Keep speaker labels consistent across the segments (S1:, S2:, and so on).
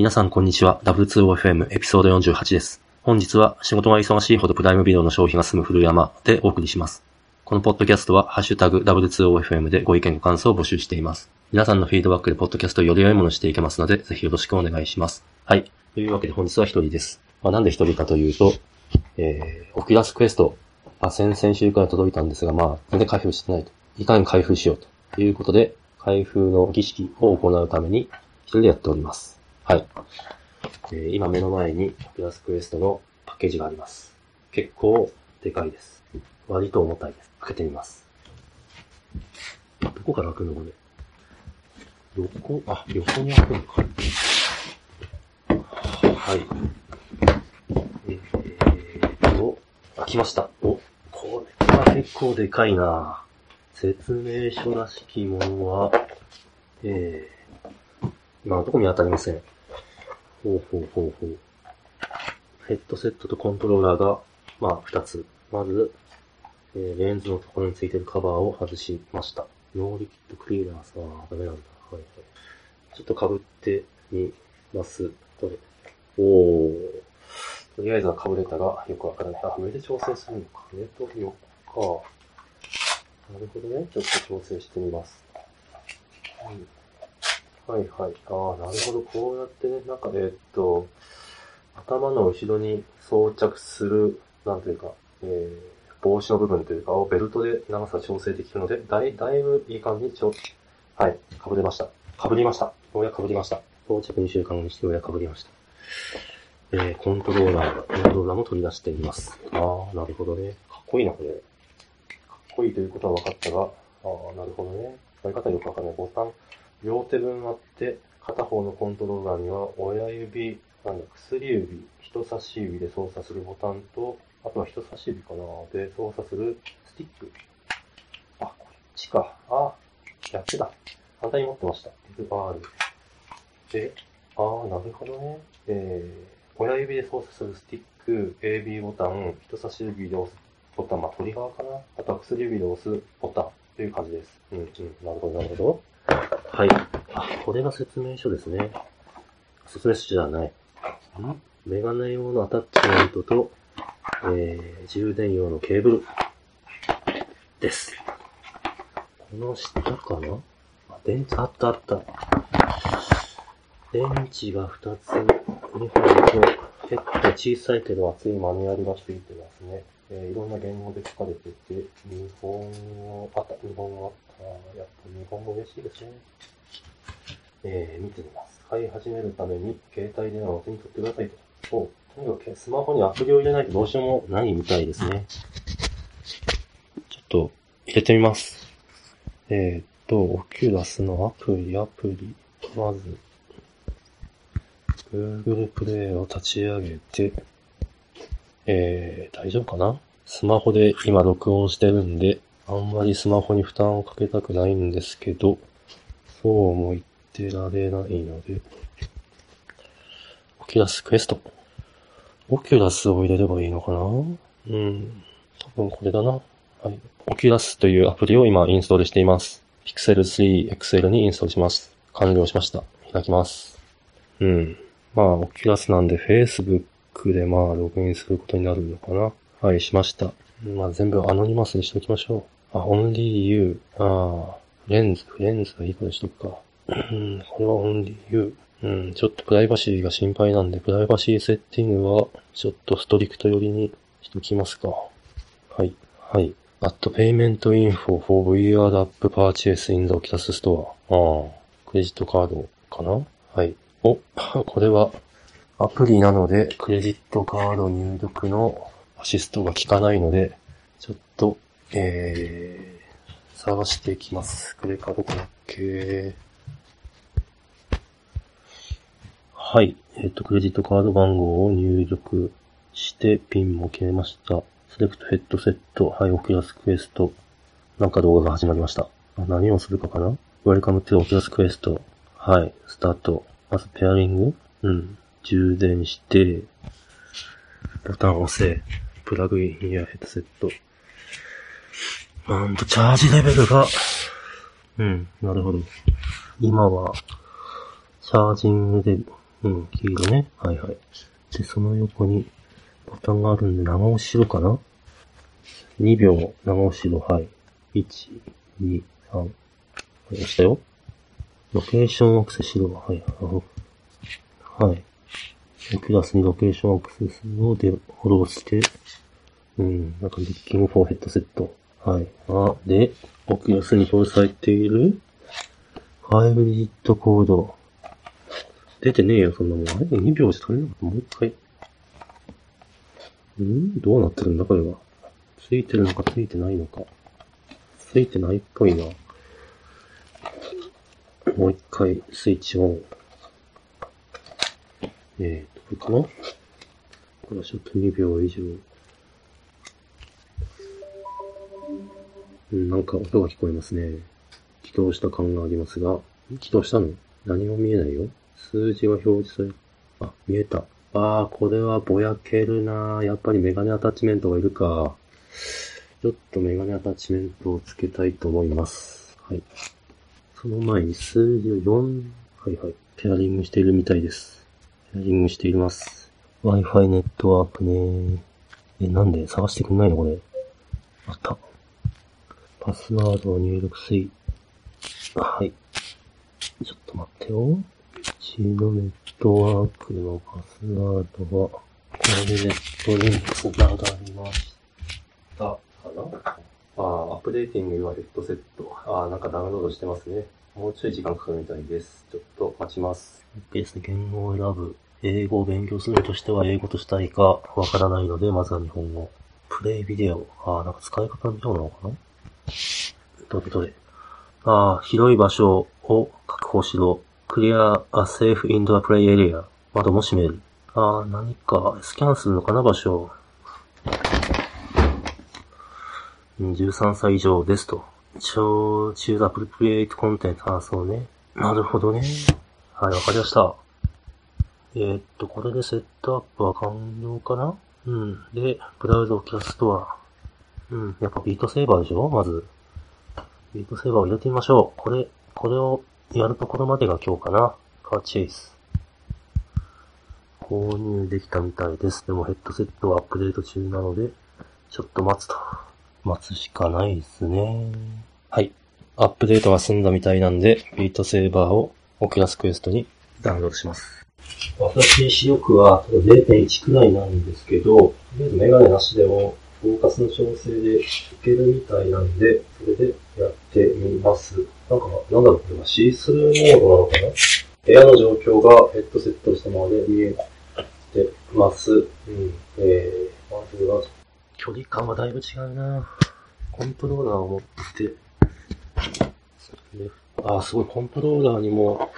S1: 皆さんこんにちは。W2OFM エピソード48です。本日は仕事が忙しいほど Prime Video の消費が済む古山でお送りします。このポッドキャストは、ハッシュタグ W2OFM でご意見ご感想を募集しています。皆さんのフィードバックでポッドキャストをより良いものにしていけますので、ぜひよろしくお願いします。はい。というわけで本日は一人です。まあ、なんで一人かというと、えー、 Oculus Quest、まあ、先々週から届いたんですが、まあ、全然開封してないと。いかに開封しようということで、開封の儀式を行うために、一人でやっております。はい。えー今目の前に Oculus Quest のパッケージがあります。結構でかいです。割と重たいです。開けてみます。どこから開くのこれ？横、あ、横に開くのか。はい。えーっと、開きました。お、これは結構でかいな説明書らしきものは、えー、今のところ見当たりません。ほうほうほうほう。ヘッドセットとコントローラーが、まあ、二つ。まず、えーレンズのところについてるカバーを外しました。ノーリキッドクリーナーさ、ダメなんだ。はいはい。ちょっと被ってみます。どれおー。とりあえずは被れたが、よくわからない。あ、上で調整するのか。上と横か。なるほどね。ちょっと調整してみます。うんはいはい。ああ、なるほど。こうやってね、なんか、えーっと、頭の後ろに装着する、なんというか、えー、帽子の部分というか、をベルトで長さ調整できるので、だい、だいぶいい感じにちょ、はい、被れました。被りました。ようやく被りました。到着2週間後にしてようやく被りました。えー、コントローラー、コントローラーも取り出しています。ああ、なるほどね。かっこいいな、これ。かっこいいということは分かったが、ああ、なるほどね。使い方よくわかんない。ボタン、両手分あって、片方のコントローラーには親指、なんだ、薬指、人差し指で操作するボタンと、あとは人差し指かなで操作するスティック。あ、こっちか。あ、やってた。反対に持ってました。FR。で、あー、なるほどね。えー、親指で操作するスティック、AB ボタン、人差し指で押すボタン、まあ、トリガーかなあとは薬指で押すボタンという感じです。うん、うん、なるほど、なるほど。はい。あ、これが説明書ですね。説明書じゃない。ん？メガネ用のアタッチメントと、えー、充電用のケーブルです。この下かな？あ、電池、あったあった。電池が2つ、2本と、結構小さいけど厚いマニュアルがついてますね。えーいろんな言語で書かれてて、日本語、あった、日本語あった。やっぱ日本語嬉しいですね。えー、見てみます。使い始めるために、携帯電話を手に取ってくださいと。おとにかくスマホにアプリを入れないとどうしようもないみたいですね。ちょっと、入れてみます。えーっと、オキュラスのアプリ、アプリ、まず、Google プレイを立ち上げて、えー、大丈夫かな？スマホで今録音してるんで、あんまりスマホに負担をかけたくないんですけど、そうも言ってられないので、オキュラスクエスト。オキュラスを入れればいいのかな？うん。多分これだな。はい。オキュラスというアプリを今インストールしています。Pixel 3 XL にインストールします。完了しました。開きます。うん。まあ、オキュラスなんで Facebook でまあ、ログインすることになるのかな。はい、しました。まあ、全部 anonymous にしておきましょう。あ、only you. ああ、レンズ、フレンズはいい子にしとくか。うん、これは only you. うん、ちょっとプライバシーが心配なんで、プライバシーセッティングは、ちょっとストリクト寄りにしときますか。はい、はい。at payment info for VR app purchase in the Oculus Store. ああ、クレジットカードかなはい。お、これは、アプリなので、クレジットカード入力のアシストが効かないので、ちょっと、えー、探していきます。これかどこだっけはい。えっ、と、クレジットカード番号を入力して、ピンも決めました。 Select headset、はい、オキュラスクエスト。なんか動画が始まりました。あ何をするかかな ?Welcome to Oculus Quest. はい、スタート。まずペアリングうん。充電して、ボタンを押せ。プラグインやヘッドセット。なんと、チャージレベルが、うん、なるほど。今は、チャージングでうん、黄色ね。はいはい。で、その横にボタンがあるんで、長押ししろかな ?2 秒長押しろ。はい。1、2、3。押したよ。ロケーションアクセスしろ。はい。はい。オキュラスに location access をで、 allow して、うん、なんか、 Looking for headset。はい。あ、で、オキュラスに搭載っている、5 digit code。出てねえよ、そんなもん。あれ ?2 秒じゃ足りなかったもう一回。ん？どうなってるんだ、これは。ついてるのか、ついてないのか。ついてないっぽいな。もう一回、スイッチオン。えーと、これかな？これはちょっと2秒以上。なんか音が聞こえますね。起動した感がありますが、起動したの？何も見えないよ。数字が表示され。あ、見えた。あー、これはぼやけるなやっぱりメガネアタッチメントがいるか。ちょっとメガネアタッチメントをつけたいと思います。はい。その前に数字を4、はいはい。ペアリングしているみたいです。ペアリングしています。Wi-Fi ネットワークねえ、なんで？探してくんないの？これ。あった。パスワードを入力すい。はい。ちょっと待ってよ。うちのネットワークのパスワードは、これでネットにつながりました。かなあ、アップデーティングはヘッドセット。ああ、なんかダウンロードしてますね。もうちょい時間かかるみたいです。ちょっと待ちます。ベースで言語を選ぶ。英語を勉強するとしては英語としたいかわからないので、まずは日本語。プレイビデオ。ああ、なんか使い方のようなのかなどれどれ。ああ、広い場所を確保しろ。クリア a safe indoor play area。窓も閉める。ああ、何かスキャンするのかな、場所。13歳以上ですと。超、choose appropriate content。ああ、そうね。なるほどね。はい、わかりました。えーっと、これでセットアップは完了かな？うん。で、 Browse the Oculus Store。うん。やっぱビートセーバーでしょ？まず。ビートセーバーを入れてみましょう。これ、これをやるところまでが今日かな。カーチェイス。購入できたみたいです。でもヘッドセットはアップデート中なので、ちょっと待つと。待つしかないですね。はい。アップデートが済んだみたいなんで、ビートセーバーをオキュラスクエストにダウンロードします。私、視力は0.1くらいなんですけど、とりあえずメガネなしでも、フォーカスの調整でいけるみたいなんで、それでやってみます。なんか、なんだろう、これはシースルーモードなのかな？部屋の状況がヘッドセットしたままで見えてます。うん。えー、まずは、距離感はだいぶ違うなコントローラーを持って、あ、すごい、コントローラーにも、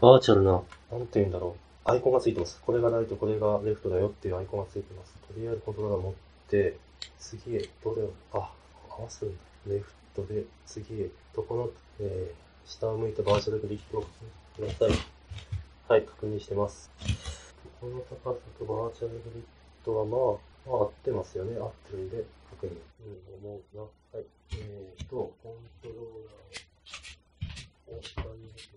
S1: バーチャルな、なんて言うんだろう。アイコンがついてます。これがライト、これがレフトだよっていうアイコンがついてます。とりあえずコントローラー持って、次へ、どれを、あ、合わすんだ。レフトで、次へ、どこの、えー、下を向いたバーチャルグリッドをください。はい、確認してます。この高さとバーチャルグリッドはまあ、まあ合ってますよね。合ってるんで、確認。うん、思うな。はい。えーと、コントローラーを下に向けて、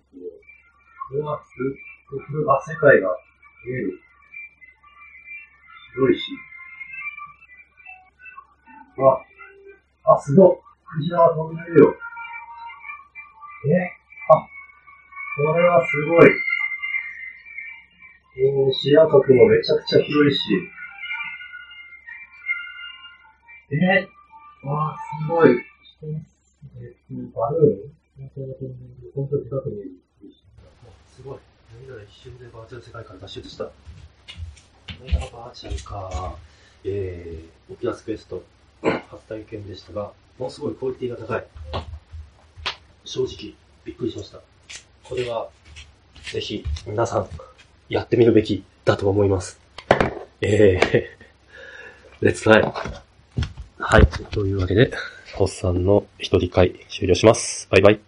S1: うわ、すっごい、あ、世界が見える。広いし。わ、あ、すごい。クジラが飛んでるよ。えあ、これはすごい。えー、視野角もめちゃくちゃ広いし。えー、わあ、すごい。えー、バルーン？本当に近くにいる。すごい。何が一瞬でバーチャル世界から脱出した？これがバーチャルか。えー、オキュラスクエスト初体験でしたが、ものすごいクオリティが高い。正直、びっくりしました。これは、ぜひ、皆さん、やってみるべきだと思います。えー、 Let's try はい。というわけで、おっさんの一人会終了します。バイバイ。